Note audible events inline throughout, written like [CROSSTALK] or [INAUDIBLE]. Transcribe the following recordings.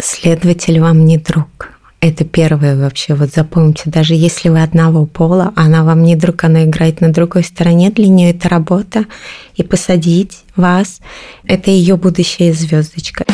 следователь вам не друг. Это первое вообще. Вот запомните, даже если вы одного пола, она вам не друг, она играет на другой стороне, для нее это работа. И посадить вас – это ее будущая звездочка.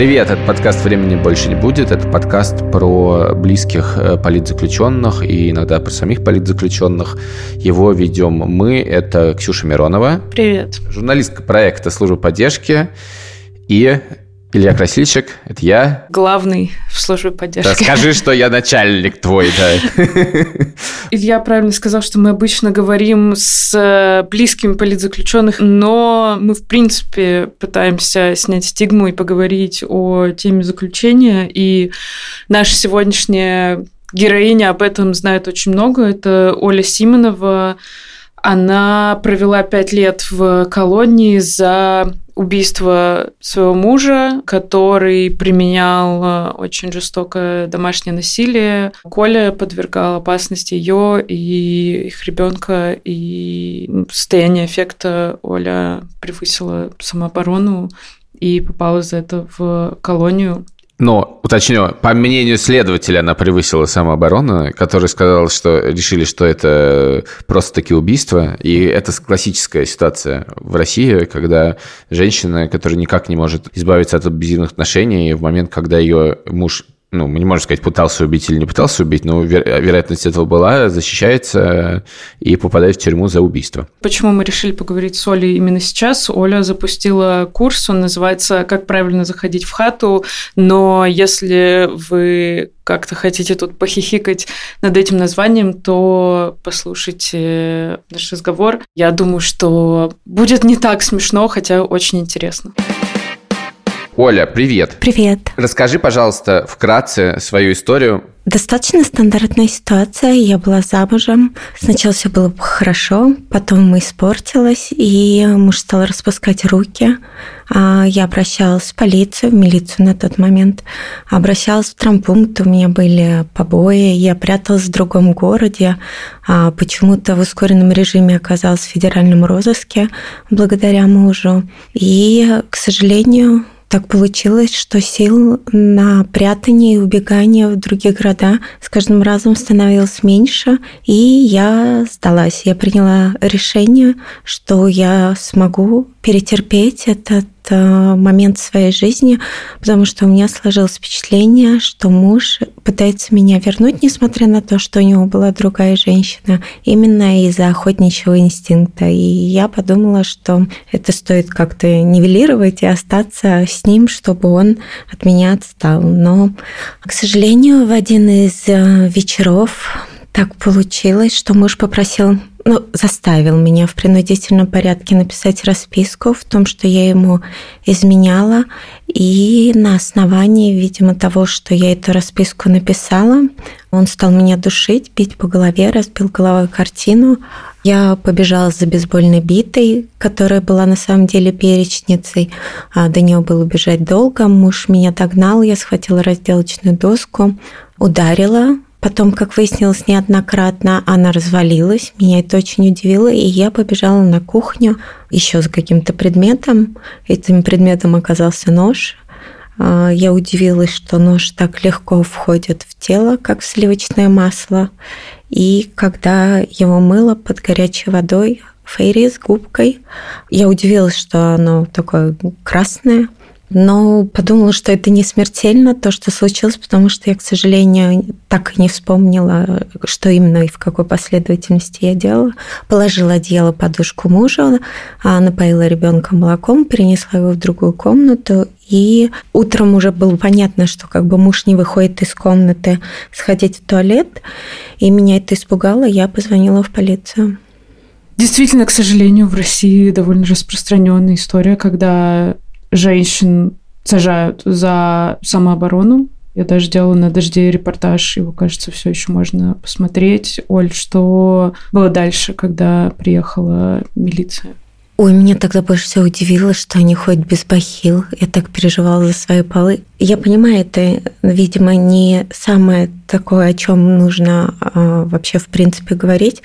Привет, это подкаст «Времени больше не будет». Это подкаст про близких э, политзаключенных и иногда про самих политзаключенных. Его ведем мы, это Ксюша Миронова. Привет. Журналистка проекта «Служба поддержки» и Илья Красильщик, это я. Главный в службе поддержки. Да, скажи, что я начальник твой, да. [LAUGHS] Илья правильно сказал, что мы обычно говорим с э, близкими политзаключенных, но мы, в принципе, пытаемся снять стигму и поговорить о теме заключения. И наша сегодняшняя героиня об этом знает очень много. Это Оля Симонова. Она провела пять лет в колонии за убийство своего мужа, который применял э, очень жестокое домашнее насилие. Коля подвергал опасности ее и их ребенка, и состояние эффекта Оля превысила самооборону и попала за это в колонию. Но, уточню, по мнению следователя, она превысила самооборону, который сказал, что решили, что это просто-таки убийство. И это классическая ситуация в России, когда женщина, которая никак не может избавиться от абьюзивных отношений, в момент, когда ее муж ну, мы не можем сказать, пытался убить или не пытался убить, но веро- вероятность этого была, защищается и попадает в тюрьму за убийство. Почему мы решили поговорить с Олей именно сейчас? Оля запустила курс, он называется «Как правильно заходить в хату», но если вы как-то хотите тут похихикать над этим названием, то послушайте наш разговор. Я думаю, что будет не так смешно, хотя очень интересно. Оля, привет. Привет. Расскажи, пожалуйста, вкратце свою историю. Достаточно стандартная ситуация. Я была замужем. Сначала все было хорошо, потом испортилось, и муж стал распускать руки. А, я обращалась в полицию, в милицию на тот момент. Обращалась в травмпункт, у меня были побои. Я пряталась в другом городе. А, почему-то в ускоренном режиме оказалась в федеральном розыске благодаря мужу. И, к сожалению, так получилось, что сил на прятание и убегание в другие города с каждым разом становилось меньше, и я сдалась. Я приняла решение, что я смогу перетерпеть этот момент своей жизни, потому что у меня сложилось впечатление, что муж пытается меня вернуть, несмотря на то, что у него была другая женщина, именно из-за охотничьего инстинкта. И я подумала, что это стоит как-то нивелировать и остаться с ним, чтобы он от меня отстал. Но, к сожалению, в один из э, вечеров так получилось, что муж попросил ну, заставил меня в принудительном порядке написать расписку в том, что я ему изменяла. И на основании, видимо, того, что я эту расписку написала, он стал меня душить, бить по голове, разбил головой картину. Я побежала за бейсбольной битой, которая была на самом деле перечницей. А до нее было бежать долго. Муж меня догнал, я схватила разделочную доску, ударила Потом, как выяснилось неоднократно, она развалилась. Меня это очень удивило, и я побежала на кухню еще за каким-то предметом. Этим предметом оказался нож. А, я удивилась, что нож так легко входит в тело, как в сливочное масло. И когда его мыло под горячей водой, фейри с губкой, я удивилась, что оно такое красное, но подумала, что это не смертельно, то, что случилось, потому что я, к сожалению, так и не вспомнила, что именно и в какой последовательности я делала. Положила одеяло подушку мужа, а напоила ребенка молоком, перенесла его в другую комнату и утром уже было понятно, что как бы муж не выходит из комнаты сходить в туалет, и меня это испугало, я позвонила в полицию. Действительно, к сожалению, в России довольно распространенная история, когда женщин сажают за самооборону. Я даже делала на дожде репортаж, его, кажется, все еще можно посмотреть. Оль, что было дальше, когда приехала милиция? Ой, меня тогда больше всего удивило, что они ходят без бахил. Я так переживала за свои полы. Я понимаю, это, видимо, не самое такое, о чем нужно э, вообще в принципе говорить,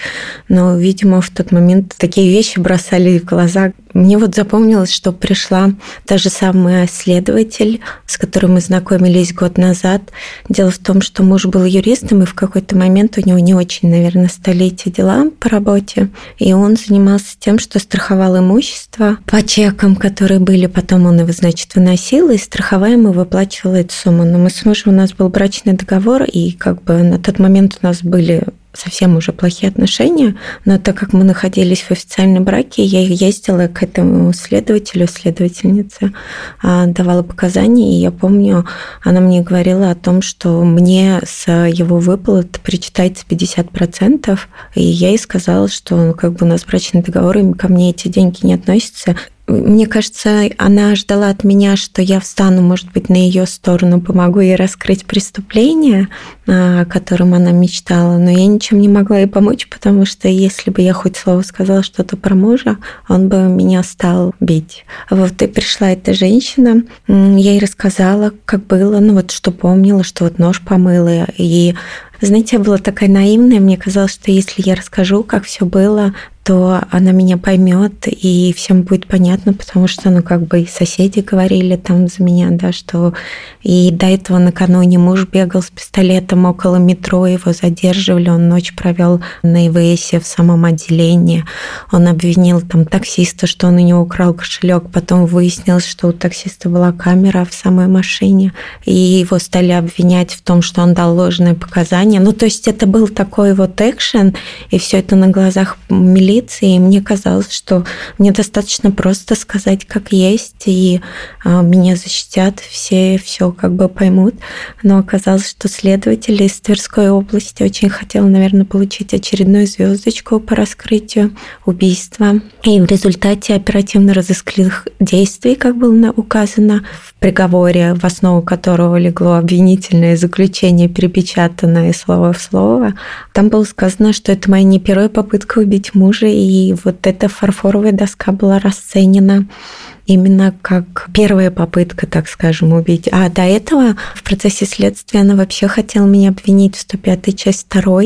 но, видимо, в тот момент такие вещи бросали в глаза. Мне вот запомнилось, что пришла та же самая следователь, с которой мы знакомились год назад. Дело в том, что муж был юристом, и в какой-то момент у него не очень, наверное, стали эти дела по работе, и он занимался тем, что страховал имущество по чекам, которые были, потом он его, значит, выносил, и страховаемый выплачивал эту сумму. Но мы с мужем, у нас был брачный договор, и как бы на тот момент у нас были совсем уже плохие отношения, но так как мы находились в официальном браке, я ездила к этому следователю, следовательнице, а, давала показания, и я помню, она мне говорила о том, что мне с его выплат причитается 50%, и я ей сказала, что как бы у нас брачный договор, и ко мне эти деньги не относятся, мне кажется, она ждала от меня, что я встану, может быть, на ее сторону, помогу ей раскрыть преступление, о котором она мечтала, но я ничем не могла ей помочь, потому что если бы я хоть слово сказала что-то про мужа, он бы меня стал бить. Вот и пришла эта женщина, я ей рассказала, как было, ну вот что помнила, что вот нож помыла, и знаете, я была такая наивная, мне казалось, что если я расскажу, как все было, то она меня поймет и всем будет понятно, потому что, ну, как бы и соседи говорили там за меня, да, что и до этого накануне муж бегал с пистолетом около метро, его задерживали, он ночь провел на ИВСе в самом отделении, он обвинил там таксиста, что он у него украл кошелек, потом выяснилось, что у таксиста была камера в самой машине, и его стали обвинять в том, что он дал ложные показания. Ну, то есть это был такой вот экшен, и все это на глазах милиции полиции, и мне казалось, что мне достаточно просто сказать, как есть, и а, меня защитят, все все как бы поймут. Но оказалось, что следователь из Тверской области очень хотел, наверное, получить очередную звездочку по раскрытию убийства. И в результате оперативно-розыскных действий, как было указано в приговоре, в основу которого легло обвинительное заключение, перепечатанное слово в слово, там было сказано, что это моя не первая попытка убить мужа, и вот эта фарфоровая доска была расценена именно как первая попытка, так скажем, убить. А до этого в процессе следствия она вообще хотела меня обвинить в 105 часть 2.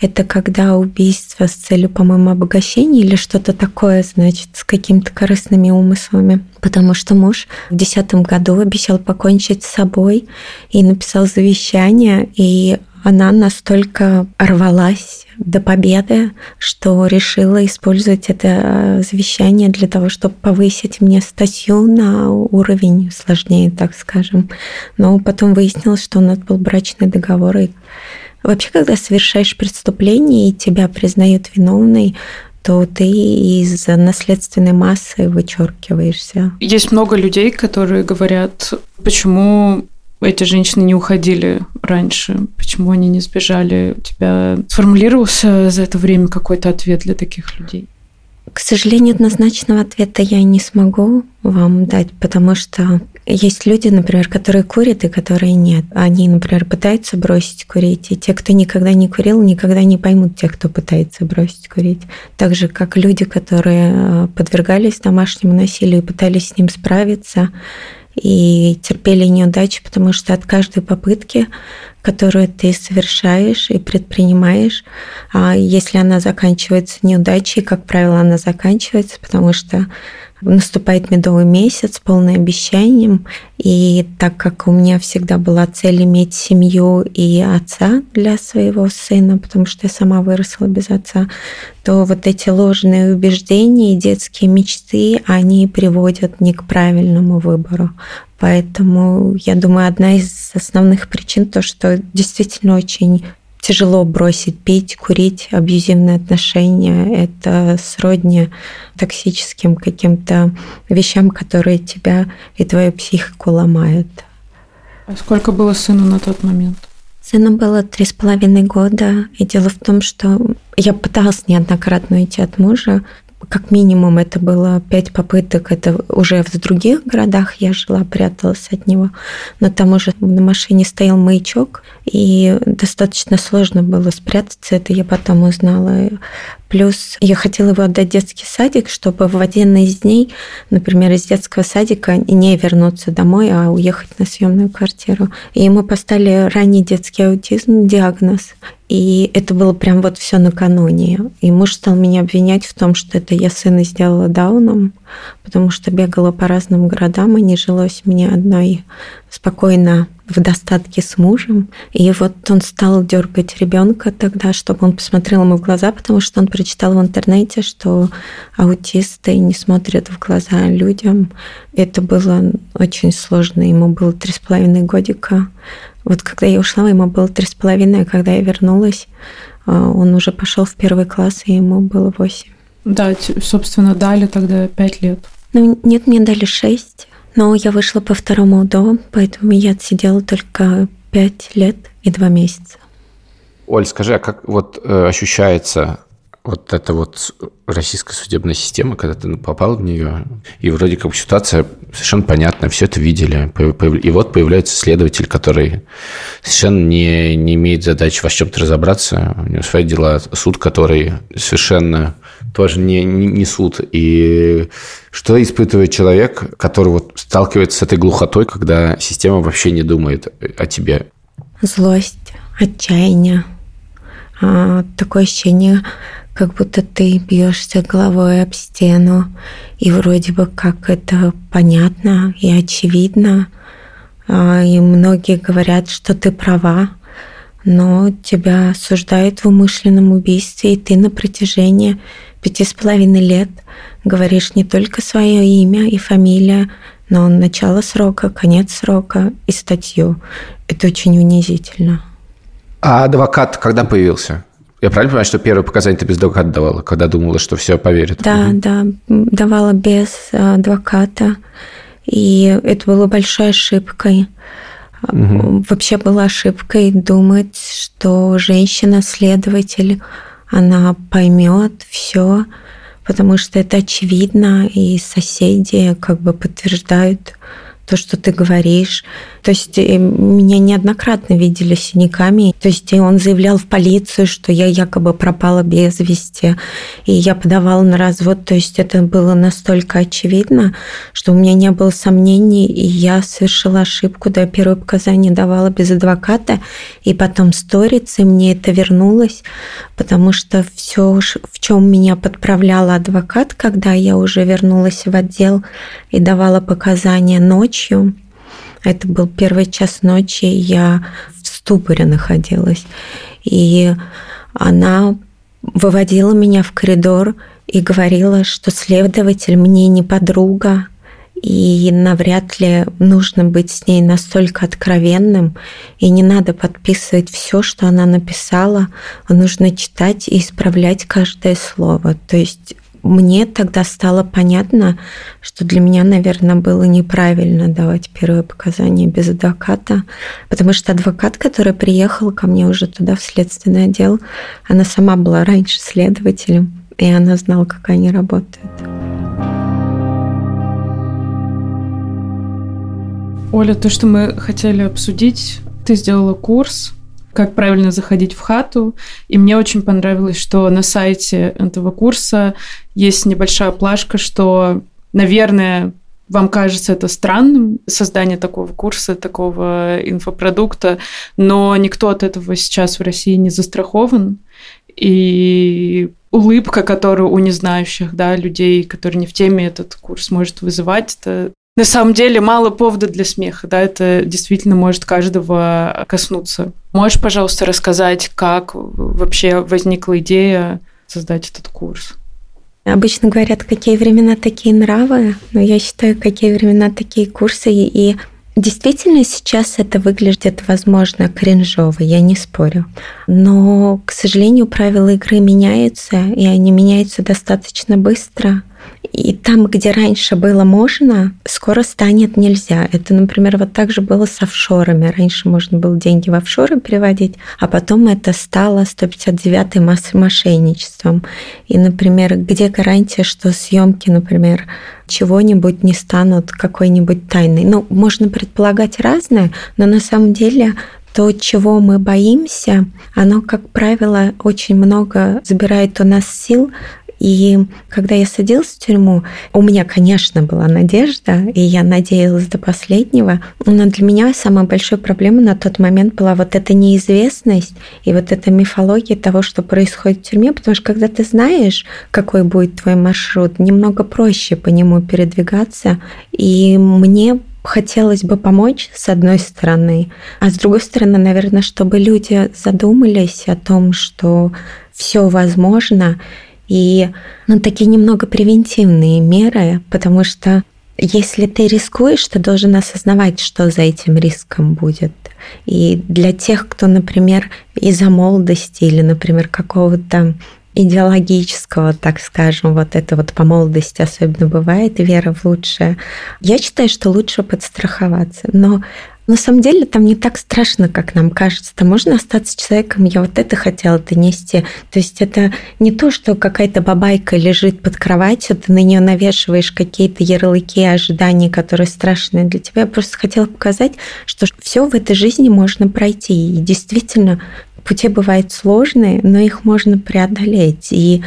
Это когда убийство с целью, по-моему, обогащения или что-то такое, значит, с какими-то корыстными умыслами. Потому что муж в 2010 году обещал покончить с собой и написал завещание, и она настолько рвалась до победы, что решила использовать это э, завещание для того, чтобы повысить мне статью на уровень сложнее, так скажем. Но потом выяснилось, что у нас был брачный договор. И вообще, когда совершаешь преступление и тебя признают виновной, то ты из наследственной массы вычеркиваешься. Есть много людей, которые говорят, почему эти женщины не уходили раньше? Почему они не сбежали? У тебя сформулировался за это время какой-то ответ для таких людей? К сожалению, однозначного ответа я не смогу вам дать, потому что есть люди, например, которые курят и которые нет. Они, например, пытаются бросить курить, и те, кто никогда не курил, никогда не поймут тех, кто пытается бросить курить. Так же, как люди, которые э, подвергались домашнему насилию и пытались с ним справиться, и терпели неудачи, потому что от каждой попытки, которую ты совершаешь и предпринимаешь, а если она заканчивается неудачей, как правило, она заканчивается, потому что наступает медовый месяц, полный обещанием. И так как у меня всегда была цель иметь семью и отца для своего сына, потому что я сама выросла без отца, то вот эти ложные убеждения и детские мечты, они приводят не к правильному выбору. Поэтому, я думаю, одна из основных причин то, что действительно очень тяжело бросить пить, курить, абьюзивные отношения. Это сродни токсическим каким-то вещам, которые тебя и твою психику ломают. А сколько было сыну на тот момент? Сыну было три с половиной года. И дело в том, что я пыталась неоднократно уйти от мужа. Как минимум это было пять попыток, это уже в других городах я жила, пряталась от него, но там уже на машине стоял маячок, и достаточно сложно было спрятаться, это я потом узнала. Плюс я хотела его отдать в детский садик, чтобы в один из дней, например, из детского садика не вернуться домой, а уехать на съемную квартиру. И ему поставили ранний детский аутизм, диагноз. И это было прям вот все накануне. И муж стал меня обвинять в том, что это я сына сделала дауном, потому что бегала по разным городам, и не жилось мне одной спокойно в достатке с мужем. И вот он стал дергать ребенка тогда, чтобы он посмотрел ему в глаза, потому что он прочитал в интернете, что аутисты не смотрят в глаза людям. Это было очень сложно. Ему было три с половиной годика. Вот когда я ушла, ему было три с половиной, а когда я вернулась, а, он уже пошел в первый класс, и ему было восемь. Да, собственно, дали тогда пять лет. Ну, нет, мне дали шесть. Но я вышла по второму УДО, поэтому я отсидела только пять лет и два месяца. Оль, скажи, а как вот э, ощущается вот эта вот российская судебная система, когда ты попал в нее, и вроде как ситуация совершенно понятна, все это видели, и вот появляется следователь, который совершенно не, не имеет задачи во чем-то разобраться, у него свои дела, суд, который совершенно тоже не, не, не суд. И что испытывает человек, который вот сталкивается с этой глухотой, когда система вообще не думает о тебе? Злость, отчаяние, а, такое ощущение, как будто ты бьешься головой об стену, и вроде бы как это понятно и очевидно, а, и многие говорят, что ты права, но тебя осуждают в умышленном убийстве, и ты на протяжении пяти с половиной лет говоришь не только свое имя и фамилия, но начало срока, конец срока и статью. Это очень унизительно. А адвокат когда появился? Я правильно понимаю, что первое показание ты без адвоката давала, когда думала, что все поверят? Да, угу. да, давала без адвоката. И это было большой ошибкой. Угу. Вообще была ошибкой думать, что женщина-следователь она поймет все, потому что это очевидно, и соседи как бы подтверждают то, что ты говоришь. То есть э, меня неоднократно видели синяками. То есть он заявлял в полицию, что я якобы пропала без вести, и я подавала на развод. То есть это было настолько очевидно, что у меня не было сомнений, и я совершила ошибку. Да, первое показание давала без адвоката, и потом сторится, и мне это вернулось, потому что все, в чем меня подправлял адвокат, когда я уже вернулась в отдел и давала показания ночью, это был первый час ночи, я в ступоре находилась. И она выводила меня в коридор и говорила, что следователь мне не подруга, и навряд ли нужно быть с ней настолько откровенным, и не надо подписывать все, что она написала, а нужно читать и исправлять каждое слово. То есть мне тогда стало понятно, что для меня, наверное, было неправильно давать первые показания без адвоката, потому что адвокат, который приехал ко мне уже туда, в следственный отдел, она сама была раньше следователем, и она знала, как они работают. Оля, то, что мы хотели обсудить, ты сделала курс как правильно заходить в хату. И мне очень понравилось, что на сайте этого курса есть небольшая плашка, что, наверное, вам кажется это странным, создание такого курса, такого инфопродукта, но никто от этого сейчас в России не застрахован. И улыбка, которую у незнающих да, людей, которые не в теме этот курс может вызывать, это на самом деле мало повода для смеха, да, это действительно может каждого коснуться. Можешь, пожалуйста, рассказать, как вообще возникла идея создать этот курс? Обычно говорят, какие времена такие нравы, но я считаю, какие времена такие курсы. И действительно сейчас это выглядит, возможно, кринжово, я не спорю. Но, к сожалению, правила игры меняются, и они меняются достаточно быстро – И там, где раньше было можно, скоро станет нельзя. Это, например, вот так же было с офшорами. Раньше можно было деньги в офшоры переводить, а потом это стало 159-й массой мошенничеством. И, например, где гарантия, что съемки, например, чего-нибудь не станут какой-нибудь тайной? Ну, можно предполагать разное, но на самом деле то, чего мы боимся, оно, как правило, очень много забирает у нас сил и когда я садилась в тюрьму, у меня, конечно, была надежда, и я надеялась до последнего, но для меня самая большая проблема на тот момент была вот эта неизвестность и вот эта мифология того, что происходит в тюрьме, потому что когда ты знаешь, какой будет твой маршрут, немного проще по нему передвигаться. И мне хотелось бы помочь, с одной стороны, а с другой стороны, наверное, чтобы люди задумались о том, что все возможно, и ну, такие немного превентивные меры, потому что если ты рискуешь, ты должен осознавать, что за этим риском будет. И для тех, кто, например, из-за молодости или, например, какого-то идеологического, так скажем, вот это вот по молодости особенно бывает, вера в лучшее. Я считаю, что лучше подстраховаться. Но на самом деле там не так страшно, как нам кажется. Там можно остаться человеком, я вот это хотела донести. То есть это не то, что какая-то бабайка лежит под кроватью, ты на нее навешиваешь какие-то ярлыки и ожидания, которые страшные для тебя. Я просто хотела показать, что все в этой жизни можно пройти. И действительно, пути бывают сложные, но их можно преодолеть. И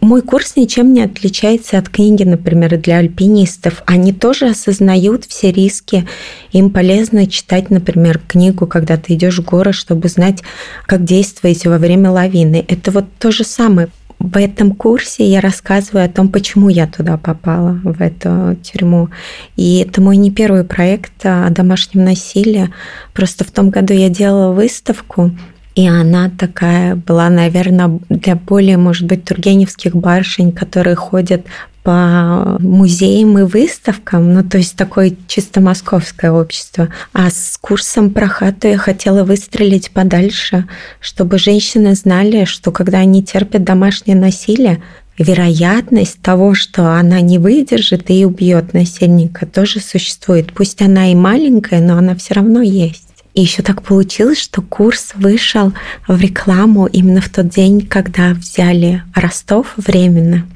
мой курс ничем не отличается от книги, например, для альпинистов. Они тоже осознают все риски. Им полезно читать, например, книгу, когда ты идешь в горы, чтобы знать, как действовать во время лавины. Это вот то же самое. В этом курсе я рассказываю о том, почему я туда попала, в эту тюрьму. И это мой не первый проект о домашнем насилии. Просто в том году я делала выставку, и она такая была, наверное, для более, может быть, тургеневских барышень, которые ходят по музеям и выставкам, ну, то есть такое чисто московское общество. А с курсом про хату я хотела выстрелить подальше, чтобы женщины знали, что когда они терпят домашнее насилие, вероятность того, что она не выдержит и убьет насильника, тоже существует. Пусть она и маленькая, но она все равно есть. И еще так получилось, что курс вышел в рекламу именно в тот день, когда взяли Ростов временно.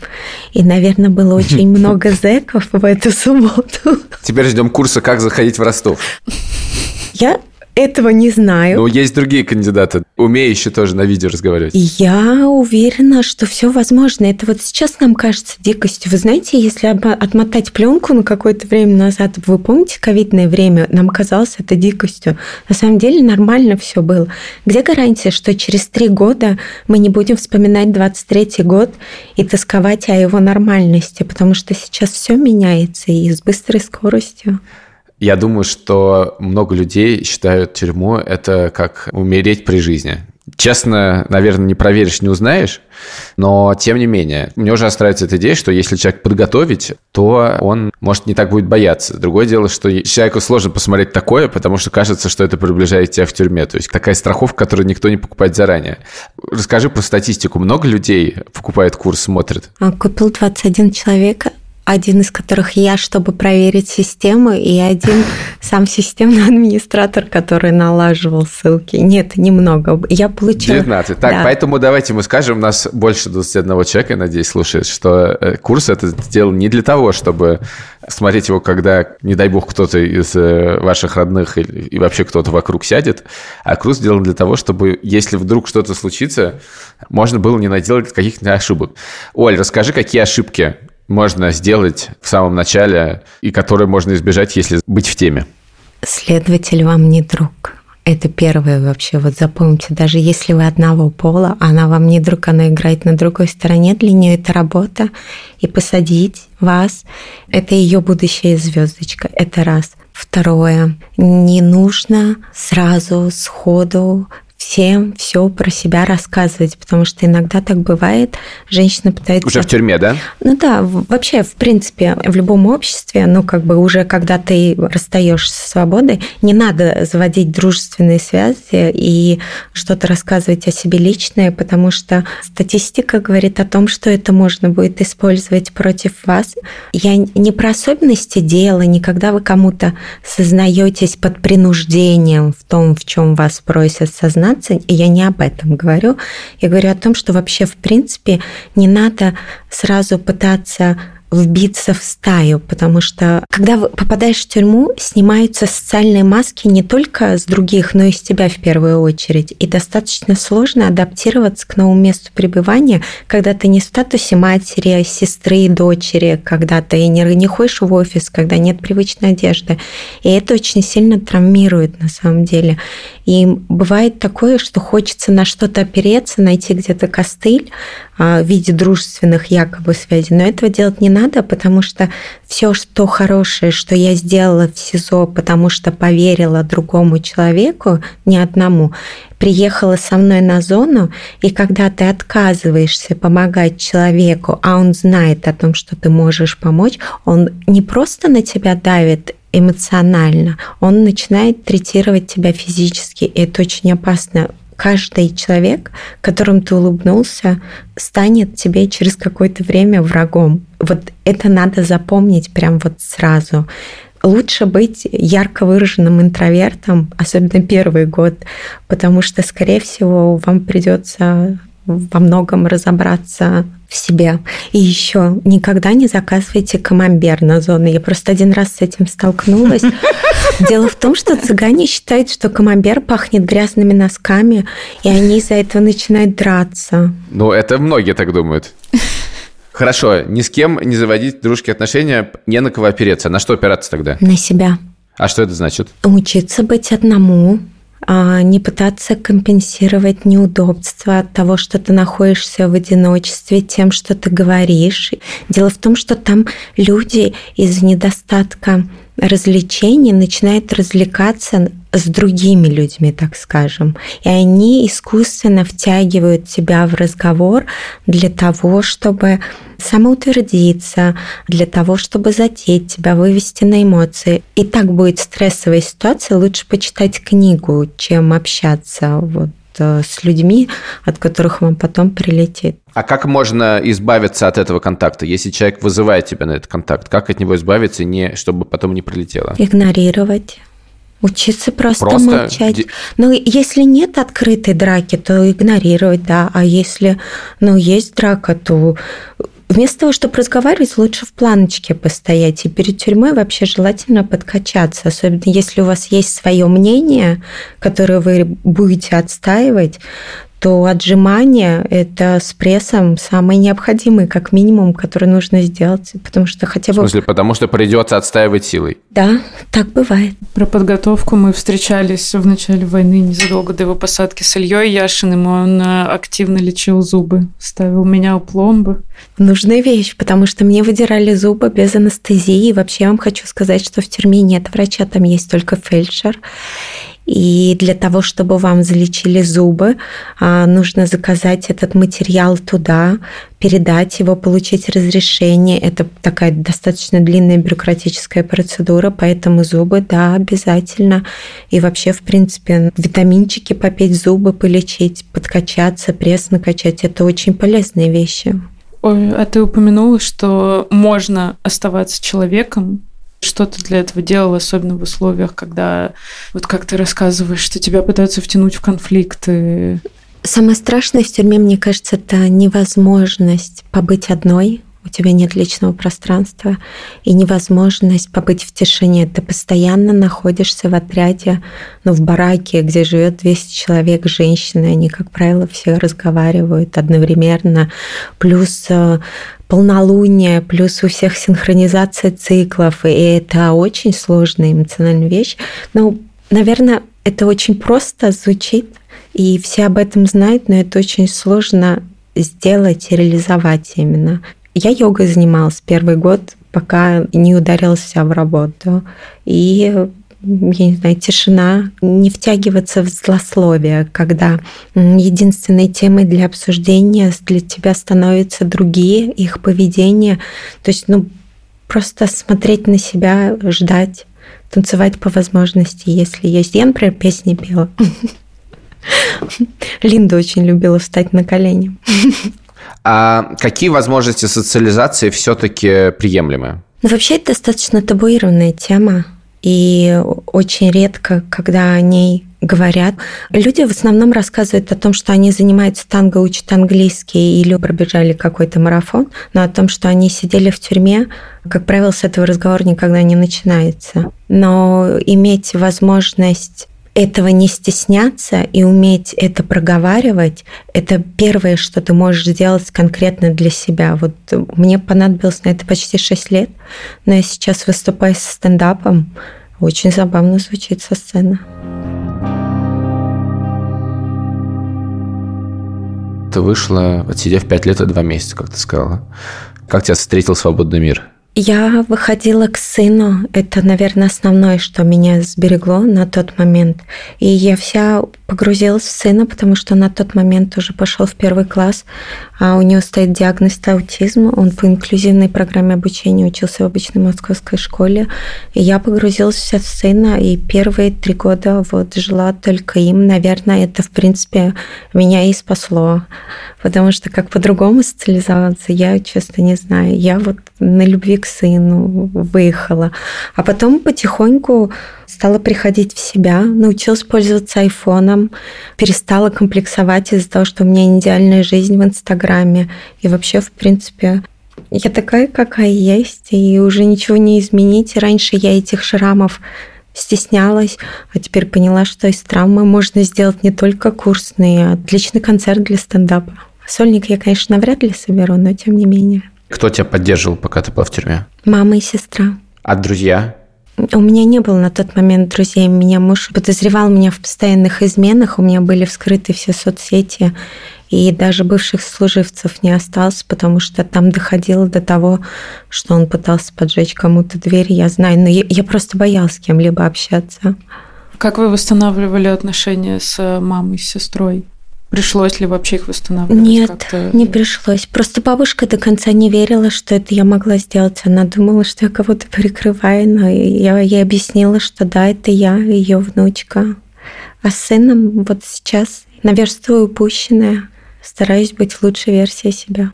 И, наверное, было очень [LAUGHS] много зеков в эту субботу. Теперь ждем курса «Как заходить в Ростов». Я этого не знаю. Но есть другие кандидаты, умеющие тоже на видео разговаривать. Я уверена, что все возможно. Это вот сейчас нам кажется дикостью. Вы знаете, если отмотать пленку на какое-то время назад, вы помните ковидное время, нам казалось это дикостью. На самом деле нормально все было. Где гарантия, что через три года мы не будем вспоминать 23-й год и тосковать о его нормальности, потому что сейчас все меняется и с быстрой скоростью. Я думаю, что много людей считают тюрьму это как умереть при жизни. Честно, наверное, не проверишь, не узнаешь, но тем не менее, мне уже остается эта идея, что если человек подготовить, то он, может, не так будет бояться. Другое дело, что человеку сложно посмотреть такое, потому что кажется, что это приближает тебя к тюрьме. То есть такая страховка, которую никто не покупает заранее. Расскажи про статистику. Много людей покупает курс, смотрят? А, купил 21 человек, один из которых я, чтобы проверить систему, и один сам системный [LAUGHS] администратор, который налаживал ссылки. Нет, немного. Я получила... 19. Так, да. поэтому давайте мы скажем, у нас больше 21 человека, я надеюсь, слушает, что э, курс это сделан не для того, чтобы смотреть его, когда, не дай бог, кто-то из э, ваших родных и вообще кто-то вокруг сядет, а курс сделан для того, чтобы, если вдруг что-то случится, можно было не наделать каких-то ошибок. Оль, расскажи, какие ошибки можно сделать в самом начале и которые можно избежать, если быть в теме? Следователь вам не друг. Это первое вообще. Вот запомните, даже если вы одного пола, она вам не друг, она играет на другой стороне, для нее это работа. И посадить вас – это ее будущая звездочка. Это раз. Второе. Не нужно сразу, сходу всем все про себя рассказывать, потому что иногда так бывает. Женщина пытается... Уже в тюрьме, да? Ну да, вообще, в принципе, в любом обществе, ну как бы уже когда ты расстаешься со свободой, не надо заводить дружественные связи и что-то рассказывать о себе личное, потому что статистика говорит о том, что это можно будет использовать против вас. Я не про особенности дела, никогда вы кому-то сознаетесь под принуждением в том, в чем вас просят сознать, 16, и я не об этом говорю. Я говорю о том, что вообще, в принципе, не надо сразу пытаться вбиться в стаю, потому что когда попадаешь в тюрьму, снимаются социальные маски не только с других, но и с тебя в первую очередь. И достаточно сложно адаптироваться к новому месту пребывания, когда ты не в статусе матери, сестры, дочери, когда ты не, не ходишь в офис, когда нет привычной одежды. И это очень сильно травмирует на самом деле. И бывает такое, что хочется на что-то опереться, найти где-то костыль а, в виде дружественных якобы связей. Но этого делать не надо, потому что все, что хорошее, что я сделала в СИЗО, потому что поверила другому человеку, не одному, приехала со мной на зону, и когда ты отказываешься помогать человеку, а он знает о том, что ты можешь помочь, он не просто на тебя давит эмоционально, он начинает третировать тебя физически, и это очень опасно. Каждый человек, которым ты улыбнулся, станет тебе через какое-то время врагом. Вот это надо запомнить прям вот сразу. Лучше быть ярко выраженным интровертом, особенно первый год, потому что, скорее всего, вам придется во многом разобраться в себе. И еще никогда не заказывайте камамбер на зоны. Я просто один раз с этим столкнулась. [LAUGHS] Дело в том, что цыгане считают, что камамбер пахнет грязными носками, и они из-за этого начинают драться. Ну, это многие так думают. Хорошо, ни с кем не заводить дружеские отношения, не на кого опереться. На что опираться тогда? На себя. А что это значит? Учиться быть одному, не пытаться компенсировать неудобства от того, что ты находишься в одиночестве тем, что ты говоришь. Дело в том, что там люди из недостатка развлечений начинают развлекаться с другими людьми, так скажем. И они искусственно втягивают тебя в разговор для того, чтобы самоутвердиться, для того, чтобы затеять тебя, вывести на эмоции. И так будет стрессовая ситуация, лучше почитать книгу, чем общаться вот с людьми, от которых вам потом прилетит. А как можно избавиться от этого контакта, если человек вызывает тебя на этот контакт? Как от него избавиться, не, чтобы потом не прилетело? Игнорировать. Учиться просто, просто молчать. Де... Ну, если нет открытой драки, то игнорировать, да. А если, ну, есть драка, то Вместо того, чтобы разговаривать, лучше в планочке постоять. И перед тюрьмой вообще желательно подкачаться, особенно если у вас есть свое мнение, которое вы будете отстаивать, то отжимание – это с прессом самый необходимый, как минимум, который нужно сделать, потому что хотя бы… В смысле, потому что придется отстаивать силой? Да, так бывает. Про подготовку мы встречались в начале войны, незадолго до его посадки с Ильей Яшиным, он э, активно лечил зубы, ставил меня у пломбы. Нужная вещь, потому что мне выдирали зубы без анестезии. И вообще я вам хочу сказать, что в тюрьме нет врача, там есть только фельдшер. И для того, чтобы вам залечили зубы, а, нужно заказать этот материал туда, передать его, получить разрешение. Это такая достаточно длинная бюрократическая процедура, поэтому зубы, да, обязательно. И вообще, в принципе, витаминчики попить, зубы полечить, подкачаться, пресс накачать – это очень полезные вещи. Ой, а ты упомянула, что можно оставаться человеком, что ты для этого делал, особенно в условиях, когда, вот как ты рассказываешь, что тебя пытаются втянуть в конфликты? Самое страшное в тюрьме, мне кажется, это невозможность побыть одной, у тебя нет личного пространства и невозможность побыть в тишине. Ты постоянно находишься в отряде, ну, в бараке, где живет 200 человек, женщины, они, как правило, все разговаривают одновременно. Плюс э, полнолуние, плюс у всех синхронизация циклов, и это очень сложная эмоциональная вещь. Но, наверное, это очень просто звучит, и все об этом знают, но это очень сложно сделать и реализовать именно. Я йогой занималась первый год, пока не ударился в работу. И я не знаю, тишина, не втягиваться в злословие, когда единственной темой для обсуждения для тебя становятся другие, их поведение. То есть, ну, просто смотреть на себя, ждать, танцевать по возможности, если есть. Я, например, песни пела. [LAUGHS] Линда очень любила встать на колени. [LAUGHS] А какие возможности социализации все-таки приемлемы? Ну, вообще, это достаточно табуированная тема. И очень редко, когда о ней говорят. Люди в основном рассказывают о том, что они занимаются танго, учат английский или пробежали какой-то марафон, но о том, что они сидели в тюрьме, как правило, с этого разговор никогда не начинается. Но иметь возможность этого не стесняться и уметь это проговаривать, это первое, что ты можешь сделать конкретно для себя. Вот мне понадобилось на это почти 6 лет, но я сейчас выступаю со стендапом. Очень забавно звучит со сцены. Ты вышла, отсидев 5 лет и 2 месяца, как ты сказала. Как тебя встретил свободный мир? Я выходила к сыну. Это, наверное, основное, что меня сберегло на тот момент. И я вся погрузилась в сына, потому что на тот момент уже пошел в первый класс. А у него стоит диагноз аутизм. Он по инклюзивной программе обучения учился в обычной московской школе. И я погрузилась вся в сына. И первые три года вот жила только им. Наверное, это, в принципе, меня и спасло. Потому что как по-другому социализоваться, я, честно, не знаю. Я вот на любви к сыну выехала. А потом потихоньку стала приходить в себя, научилась пользоваться айфоном, перестала комплексовать из-за того, что у меня идеальная жизнь в Инстаграме. И вообще, в принципе, я такая, какая есть, и уже ничего не изменить. Раньше я этих шрамов стеснялась, а теперь поняла, что из травмы можно сделать не только курс, но и отличный концерт для стендапа. Сольник я, конечно, навряд ли соберу, но тем не менее. Кто тебя поддерживал, пока ты была в тюрьме? Мама и сестра. А друзья? У меня не было на тот момент друзей. Меня муж подозревал меня в постоянных изменах. У меня были вскрыты все соцсети. И даже бывших служивцев не осталось, потому что там доходило до того, что он пытался поджечь кому-то дверь. Я знаю, но я, я просто боялась с кем-либо общаться. Как вы восстанавливали отношения с мамой, с сестрой? Пришлось ли вообще их восстанавливать? Нет, не пришлось. Просто бабушка до конца не верила, что это я могла сделать. Она думала, что я кого-то прикрываю, но я ей объяснила, что да, это я, ее внучка. А с сыном вот сейчас наверстываю упущенное, стараюсь быть лучшей версией себя.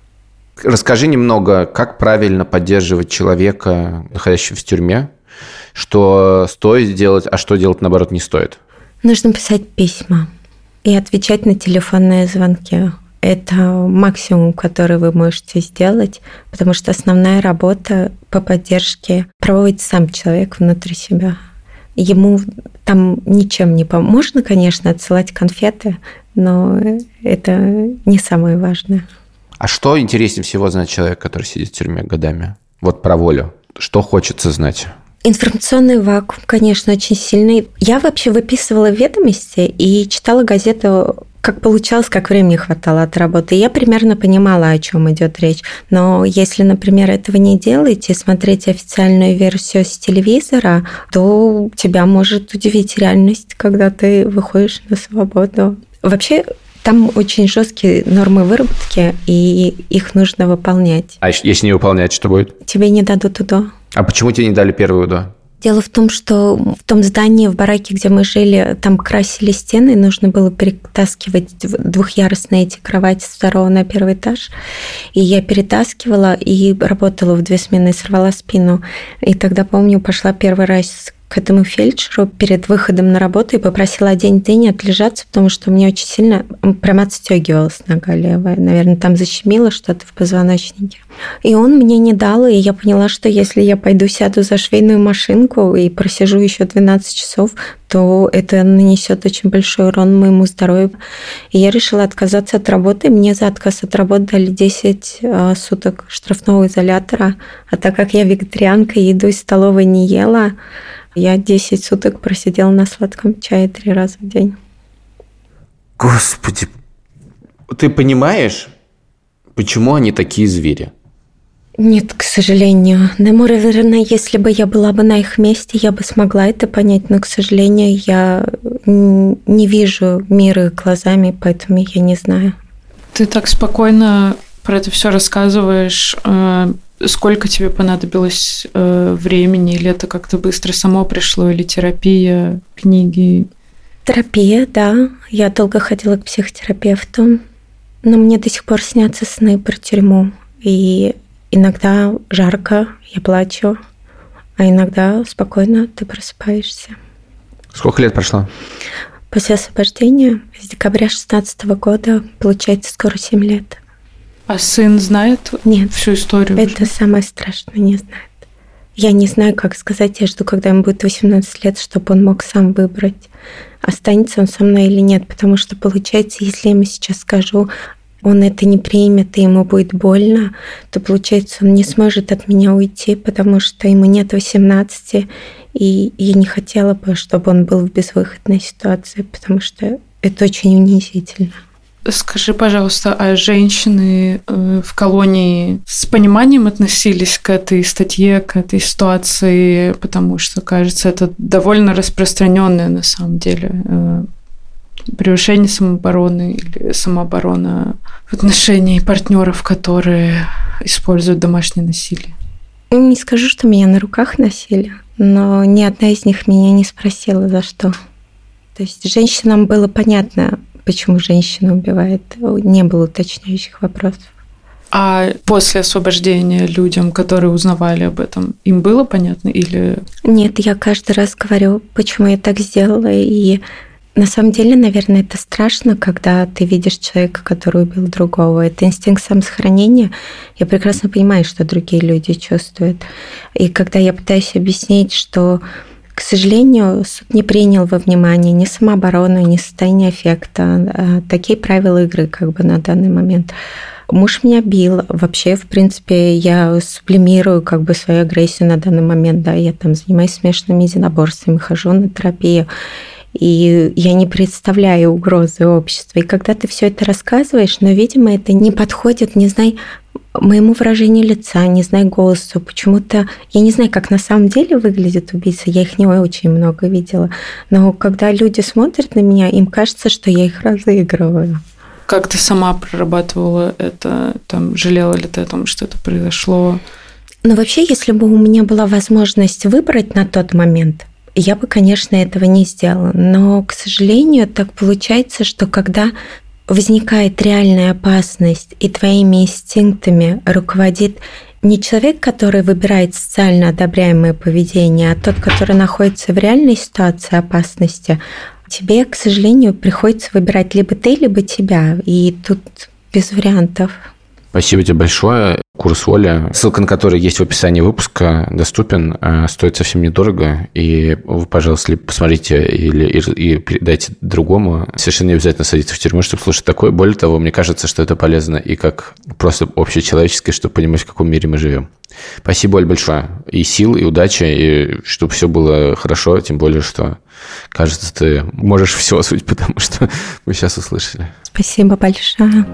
Расскажи немного, как правильно поддерживать человека, находящегося в тюрьме, что стоит делать, а что делать, наоборот, не стоит? Нужно писать письма и отвечать на телефонные звонки. Это максимум, который вы можете сделать, потому что основная работа по поддержке проводит сам человек внутри себя. Ему там ничем не поможет. Можно, конечно, отсылать конфеты, но это не самое важное. А что интереснее всего знать человек, который сидит в тюрьме годами? Вот про волю. Что хочется знать? Информационный вакуум, конечно, очень сильный. Я вообще выписывала ведомости и читала газету как получалось, как времени хватало от работы. Я примерно понимала, о чем идет речь. Но если, например, этого не делаете, смотреть официальную версию с телевизора, то тебя может удивить реальность, когда ты выходишь на свободу. Вообще, там очень жесткие нормы выработки, и их нужно выполнять. А если не выполнять, что будет? Тебе не дадут УДО. А почему тебе не дали первую УДО? Дело в том, что в том здании, в бараке, где мы жили, там красили стены, и нужно было перетаскивать двухъярусные эти кровати с второго на первый этаж. И я перетаскивала и работала в две смены, сорвала спину. И тогда, помню, пошла первый раз к этому фельдшеру перед выходом на работу и попросила один день отлежаться, потому что мне очень сильно прям отстегивалась нога левая. Наверное, там защемило что-то в позвоночнике. И он мне не дал, и я поняла, что если я пойду сяду за швейную машинку и просижу еще 12 часов, то это нанесет очень большой урон моему здоровью. И я решила отказаться от работы. Мне за отказ от работы дали 10 а, суток штрафного изолятора. А так как я вегетарианка, еду из столовой не ела, я 10 суток просидела на сладком чае три раза в день. Господи, ты понимаешь, почему они такие звери? Нет, к сожалению. Но, наверное, если бы я была бы на их месте, я бы смогла это понять, но, к сожалению, я не вижу мира глазами, поэтому я не знаю. Ты так спокойно про это все рассказываешь. Сколько тебе понадобилось э, времени? Или это как-то быстро само пришло? Или терапия, книги? Терапия, да. Я долго ходила к психотерапевту. Но мне до сих пор снятся сны про тюрьму. И иногда жарко, я плачу, а иногда спокойно ты просыпаешься. Сколько лет прошло? После освобождения с декабря 2016 года, получается, скоро 7 лет. А сын знает Нет, всю историю? Это уже? самое страшное, не знает. Я не знаю, как сказать. Я жду, когда ему будет 18 лет, чтобы он мог сам выбрать, останется он со мной или нет. Потому что, получается, если я ему сейчас скажу, он это не примет, и ему будет больно, то, получается, он не сможет от меня уйти, потому что ему нет 18, и я не хотела бы, чтобы он был в безвыходной ситуации, потому что это очень унизительно. Скажи, пожалуйста, а женщины э, в колонии с пониманием относились к этой статье, к этой ситуации, потому что, кажется, это довольно распространенное на самом деле э, превышение самообороны или самооборона в отношении партнеров, которые используют домашнее насилие? Не скажу, что меня на руках носили, но ни одна из них меня не спросила, за что. То есть женщинам было понятно, почему женщина убивает. Не было уточняющих вопросов. А после освобождения людям, которые узнавали об этом, им было понятно или... Нет, я каждый раз говорю, почему я так сделала, и на самом деле, наверное, это страшно, когда ты видишь человека, который убил другого. Это инстинкт самосохранения. Я прекрасно понимаю, что другие люди чувствуют. И когда я пытаюсь объяснить, что к сожалению, суд не принял во внимание ни самооборону, ни состояние эффекта, а такие правила игры как бы на данный момент. Муж меня бил. Вообще, в принципе, я сублимирую как бы свою агрессию на данный момент. Да, я там занимаюсь смешанными единоборствами, хожу на терапию и я не представляю угрозы обществу. И когда ты все это рассказываешь, но, видимо, это не подходит, не знаю, моему выражению лица, не знаю голосу. Почему-то я не знаю, как на самом деле выглядит убийца. Я их не очень много видела. Но когда люди смотрят на меня, им кажется, что я их разыгрываю. Как ты сама прорабатывала это? Там, жалела ли ты о том, что это произошло? Ну, вообще, если бы у меня была возможность выбрать на тот момент, я бы, конечно, этого не сделала. Но, к сожалению, так получается, что когда возникает реальная опасность, и твоими инстинктами руководит не человек, который выбирает социально одобряемое поведение, а тот, который находится в реальной ситуации опасности, тебе, к сожалению, приходится выбирать либо ты, либо тебя. И тут без вариантов. Спасибо тебе большое. Курс Оля, ссылка на который есть в описании выпуска, доступен, э, стоит совсем недорого. И вы, пожалуйста, посмотрите или и передайте другому. Совершенно не обязательно садиться в тюрьму, чтобы слушать такое. Более того, мне кажется, что это полезно и как просто общечеловеческое, чтобы понимать, в каком мире мы живем. Спасибо, Оль, большое. И сил, и удачи, и чтобы все было хорошо, тем более, что, кажется, ты можешь все, суть [LAUGHS] потому что мы сейчас услышали. Спасибо большое.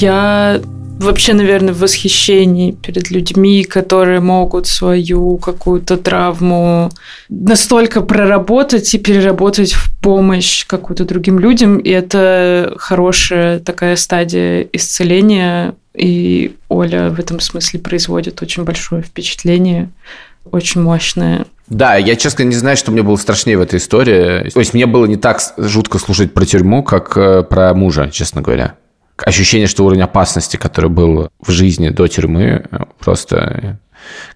Я вообще, наверное, в восхищении перед людьми, которые могут свою какую-то травму настолько проработать и переработать в помощь какую-то другим людям. И это хорошая такая стадия исцеления. И Оля в этом смысле производит очень большое впечатление, очень мощное. Да, я, честно, не знаю, что мне было страшнее в этой истории. То есть мне было не так жутко слушать про тюрьму, как э, про мужа, честно говоря ощущение, что уровень опасности, который был в жизни до тюрьмы, просто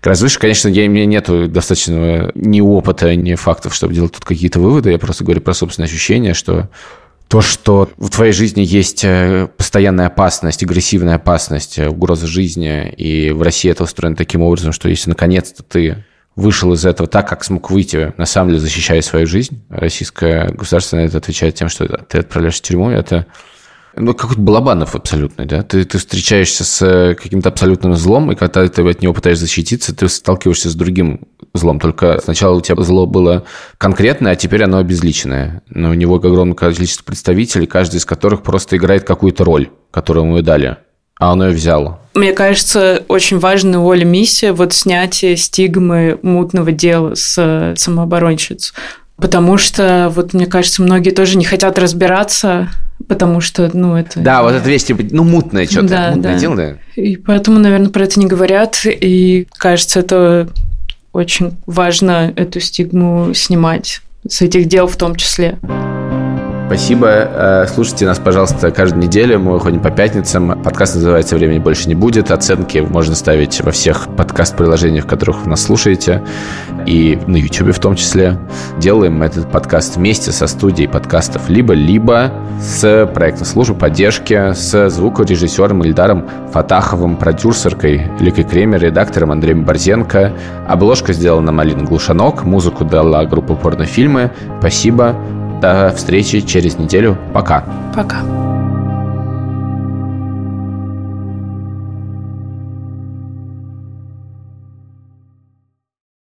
гораздо выше. Конечно, я, у меня нет достаточного ни опыта, ни фактов, чтобы делать тут какие-то выводы. Я просто говорю про собственное ощущение, что то, что в твоей жизни есть э, постоянная опасность, агрессивная опасность, э, угроза жизни, и в России это устроено таким образом, что если наконец-то ты вышел из этого так, как смог выйти, на самом деле защищая свою жизнь, российское государство на это отвечает тем, что ты отправляешь в тюрьму, это ну, какой-то Балабанов абсолютный, да? Ты, ты встречаешься с э, каким-то абсолютным злом, и когда ты от него пытаешься защититься, ты сталкиваешься с другим злом, только сначала у тебя зло было конкретное, а теперь оно обезличенное. Но у него огромное количество представителей, каждый из которых просто играет какую-то роль, которую ему дали, а он ее взял. Мне кажется, очень важная у Оли миссия вот снятие стигмы мутного дела с самооборонщиц. Потому что, вот мне кажется, многие тоже не хотят разбираться, потому что, ну, это... Да, вот это весь, типа, ну, мутное что-то, да, мутное да. дело, да. И поэтому, наверное, про это не говорят, и, кажется, это очень важно, эту стигму снимать с этих дел в том числе. Спасибо. Э, слушайте нас, пожалуйста, каждую неделю. Мы выходим по пятницам. Подкаст называется «Времени больше не будет». Оценки можно ставить во всех подкаст-приложениях, в которых вы нас слушаете. И на YouTube в том числе. Делаем этот подкаст вместе со студией подкастов либо-либо с проектной службой поддержки, с звукорежиссером Ильдаром Фатаховым, продюсеркой Ликой Кремер, редактором Андреем Борзенко. Обложка сделана Малин Глушанок. Музыку дала группа порнофильмы. Спасибо. До встречи через неделю. Пока. Пока.